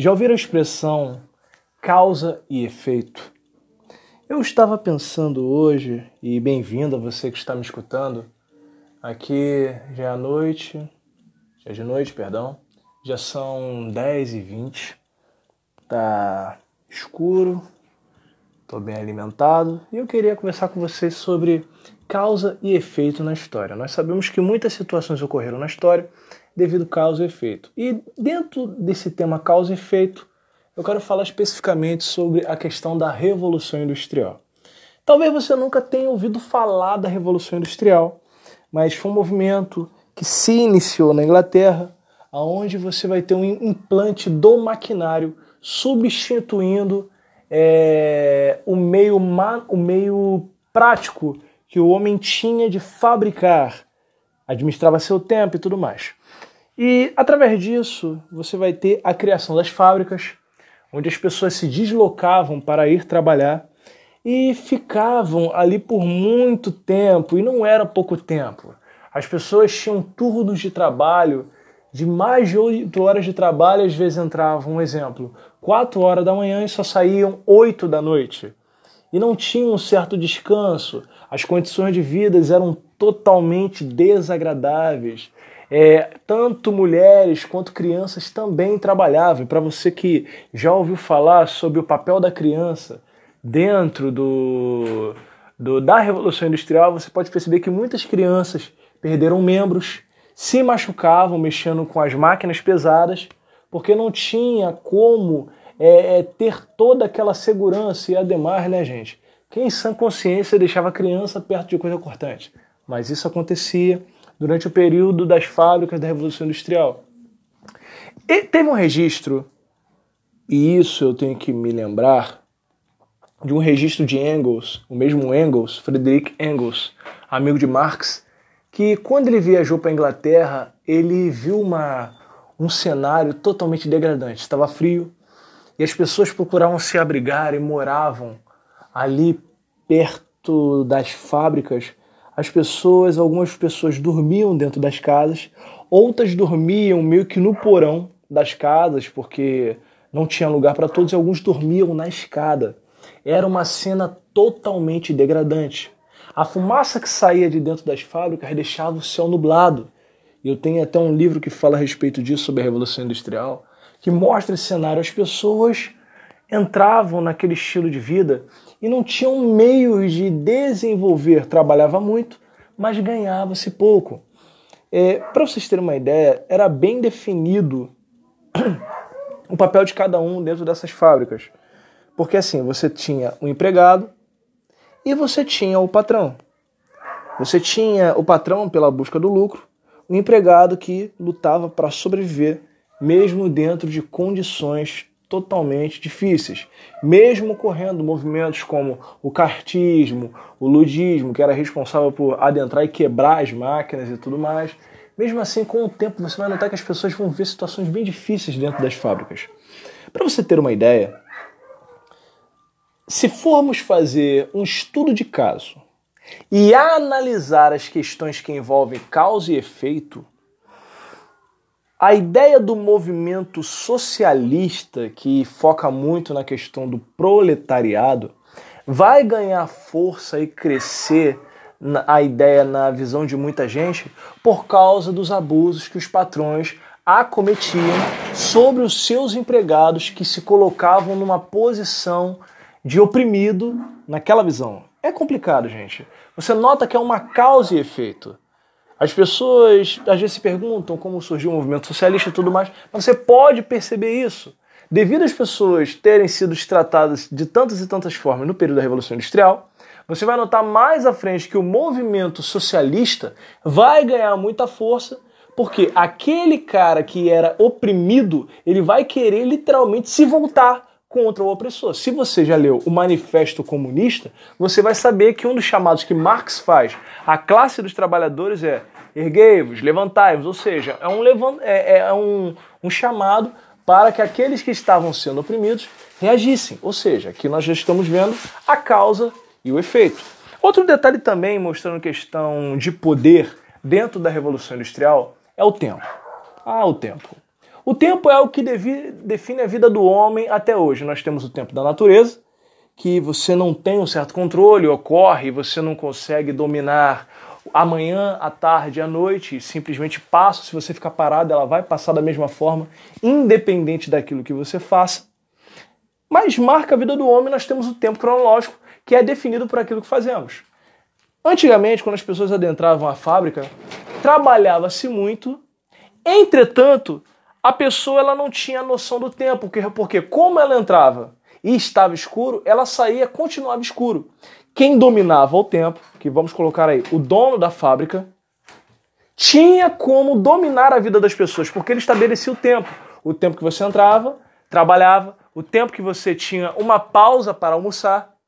Já ouviram a expressão causa e efeito? Eu estava pensando hoje, e bem-vindo a você que está me escutando. Aqui já é a noite, já é de noite, perdão. Já são 10 e 20 Tá escuro, estou bem alimentado e eu queria conversar com vocês sobre causa e efeito na história. Nós sabemos que muitas situações ocorreram na história devido causa e efeito. E dentro desse tema causa e efeito, eu quero falar especificamente sobre a questão da Revolução Industrial. Talvez você nunca tenha ouvido falar da Revolução Industrial, mas foi um movimento que se iniciou na Inglaterra, aonde você vai ter um implante do maquinário substituindo é, o, meio, o meio prático que o homem tinha de fabricar, administrava seu tempo e tudo mais. E através disso, você vai ter a criação das fábricas, onde as pessoas se deslocavam para ir trabalhar e ficavam ali por muito tempo, e não era pouco tempo. As pessoas tinham turnos de trabalho de mais de 8 horas de trabalho, às vezes entravam, um exemplo, 4 horas da manhã e só saíam 8 da noite. E não tinham um certo descanso, as condições de vida eram totalmente desagradáveis. É, tanto mulheres quanto crianças também trabalhavam. Para você que já ouviu falar sobre o papel da criança dentro do, do, da Revolução Industrial, você pode perceber que muitas crianças perderam membros, se machucavam mexendo com as máquinas pesadas, porque não tinha como é, é, ter toda aquela segurança. E ademais, né, gente? Quem em sã consciência deixava a criança perto de coisa cortante? Mas isso acontecia durante o período das fábricas da Revolução Industrial. E teve um registro, e isso eu tenho que me lembrar, de um registro de Engels, o mesmo Engels, Friedrich Engels, amigo de Marx, que quando ele viajou para a Inglaterra, ele viu uma, um cenário totalmente degradante. Estava frio e as pessoas procuravam se abrigar e moravam ali perto das fábricas as pessoas, algumas pessoas dormiam dentro das casas, outras dormiam meio que no porão das casas, porque não tinha lugar para todos, e alguns dormiam na escada. Era uma cena totalmente degradante. A fumaça que saía de dentro das fábricas deixava o céu nublado. Eu tenho até um livro que fala a respeito disso, sobre a Revolução Industrial, que mostra esse cenário. As pessoas entravam naquele estilo de vida e não tinham meios de desenvolver. Trabalhava muito, mas ganhava-se pouco. É, Para vocês terem uma ideia, era bem definido o papel de cada um dentro dessas fábricas. Porque assim, você tinha o um empregado e você tinha o patrão. Você tinha o patrão pela busca do lucro, o empregado que lutava para sobreviver, mesmo dentro de condições totalmente difíceis. Mesmo correndo movimentos como o cartismo, o ludismo, que era responsável por adentrar e quebrar as máquinas e tudo mais, mesmo assim, com o tempo, você vai notar que as pessoas vão ver situações bem difíceis dentro das fábricas. Para você ter uma ideia, se formos fazer um estudo de caso e analisar as questões que envolvem causa e efeito, a ideia do movimento socialista, que foca muito na questão do proletariado, vai ganhar força e crescer a ideia na visão de muita gente por causa dos abusos que os patrões acometiam sobre os seus empregados que se colocavam numa posição de oprimido naquela visão. É complicado, gente. Você nota que é uma causa e efeito. As pessoas às vezes se perguntam como surgiu o movimento socialista e tudo mais, mas você pode perceber isso. Devido às pessoas terem sido tratadas de tantas e tantas formas no período da Revolução Industrial, você vai notar mais à frente que o movimento socialista vai ganhar muita força, porque aquele cara que era oprimido, ele vai querer literalmente se voltar contra o opressor. Se você já leu o Manifesto Comunista, você vai saber que um dos chamados que Marx faz à classe dos trabalhadores é erguei-vos, levantai-vos, ou seja, é, um, é, é um, um chamado para que aqueles que estavam sendo oprimidos reagissem. Ou seja, aqui nós já estamos vendo a causa e o efeito. Outro detalhe também mostrando questão de poder dentro da Revolução Industrial é o tempo. Ah, o tempo. O tempo é o que define a vida do homem até hoje. Nós temos o tempo da natureza, que você não tem um certo controle, ocorre, você não consegue dominar amanhã, à tarde, à noite, simplesmente passa. Se você ficar parado, ela vai passar da mesma forma, independente daquilo que você faça. Mas marca a vida do homem, nós temos o tempo cronológico, que é definido por aquilo que fazemos. Antigamente, quando as pessoas adentravam a fábrica, trabalhava-se muito, entretanto, a pessoa ela não tinha noção do tempo, porque como ela entrava e estava escuro, ela saía continuava escuro. Quem dominava o tempo, que vamos colocar aí, o dono da fábrica, tinha como dominar a vida das pessoas, porque ele estabelecia o tempo. O tempo que você entrava, trabalhava, o tempo que você tinha uma pausa para almoçar,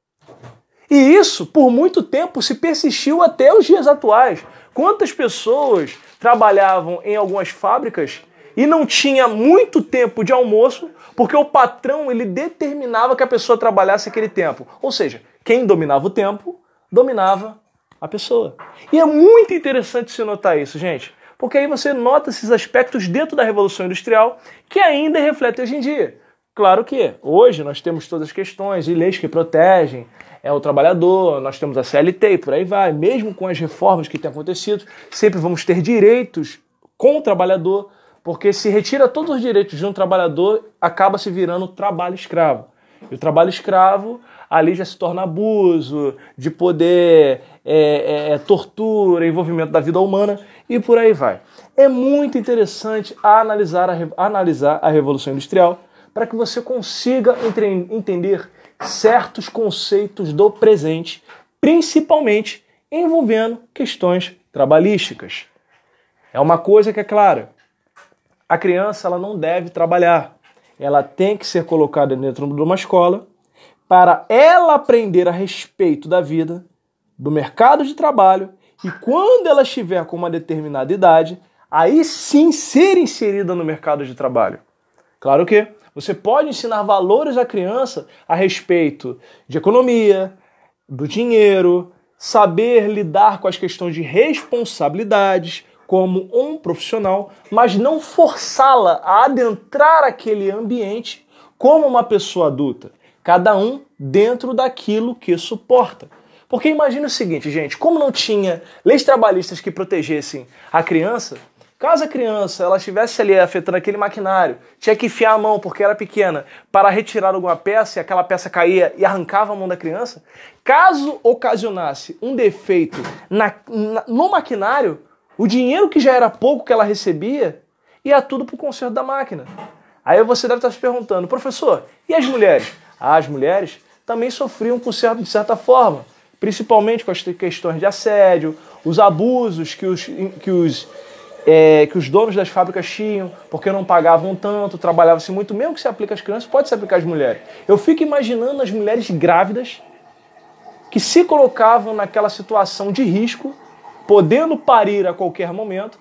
e isso, por muito tempo, se persistiu até os dias atuais. Quantas pessoas trabalhavam em algumas fábricas e não tinha muito tempo de almoço, porque o patrão ele determinava que a pessoa trabalhasse aquele tempo. Ou seja, quem dominava o tempo, dominava a pessoa. E é muito interessante se notar isso, gente, porque aí você nota esses aspectos dentro da Revolução Industrial que ainda refletem hoje em dia. Claro que hoje nós temos todas as questões e leis que protegem é o trabalhador, nós temos a CLT e por aí vai. Mesmo com as reformas que têm acontecido, sempre vamos ter direitos com o trabalhador, porque se retira todos os direitos de um trabalhador, acaba se virando trabalho escravo. E o trabalho escravo ali já se torna abuso, de poder, é, é, é tortura, envolvimento da vida humana e por aí vai. É muito interessante analisar a, analisar a Revolução Industrial para que você consiga entre, entender certos conceitos do presente, principalmente envolvendo questões trabalhísticas. É uma coisa que é clara. A criança ela não deve trabalhar. Ela tem que ser colocada dentro de uma escola para ela aprender a respeito da vida, do mercado de trabalho e quando ela estiver com uma determinada idade, aí sim ser inserida no mercado de trabalho. Claro que você pode ensinar valores à criança a respeito de economia, do dinheiro, saber lidar com as questões de responsabilidades como um profissional, mas não forçá-la a adentrar aquele ambiente como uma pessoa adulta, cada um dentro daquilo que suporta. Porque imagine o seguinte, gente, como não tinha leis trabalhistas que protegessem a criança, Caso a criança ela estivesse ali afetando aquele maquinário, tinha que enfiar a mão porque era pequena para retirar alguma peça e aquela peça caía e arrancava a mão da criança. Caso ocasionasse um defeito na, na, no maquinário, o dinheiro que já era pouco que ela recebia ia tudo para o conserto da máquina. Aí você deve estar se perguntando, professor, e as mulheres? As mulheres também sofriam com certo, de certa forma, principalmente com as questões de assédio, os abusos que os, que os é, que os donos das fábricas tinham, porque não pagavam tanto, trabalhava-se muito, mesmo que se aplique às crianças, pode se aplicar às mulheres. Eu fico imaginando as mulheres grávidas que se colocavam naquela situação de risco, podendo parir a qualquer momento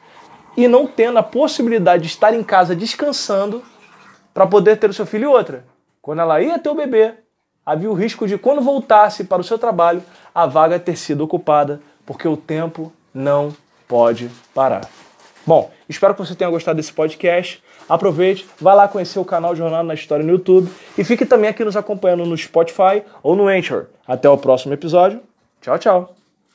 e não tendo a possibilidade de estar em casa descansando para poder ter o seu filho e outra. Quando ela ia ter o bebê, havia o risco de quando voltasse para o seu trabalho, a vaga ter sido ocupada, porque o tempo não pode parar. Bom, espero que você tenha gostado desse podcast. Aproveite, vá lá conhecer o canal Jornada na História no YouTube e fique também aqui nos acompanhando no Spotify ou no Anchor. Até o próximo episódio. Tchau, tchau.